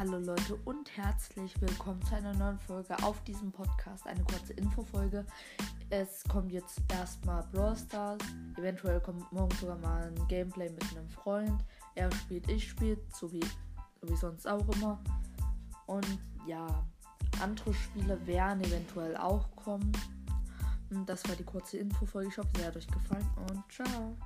Hallo Leute und herzlich willkommen zu einer neuen Folge auf diesem Podcast. Eine kurze Infofolge. Es kommt jetzt erstmal Brawl Stars. Eventuell kommt morgen sogar mal ein Gameplay mit einem Freund. Er spielt, ich spiele, so wie, so wie sonst auch immer. Und ja, andere Spiele werden eventuell auch kommen. Und das war die kurze Infofolge. Ich hoffe, sie hat euch gefallen und ciao.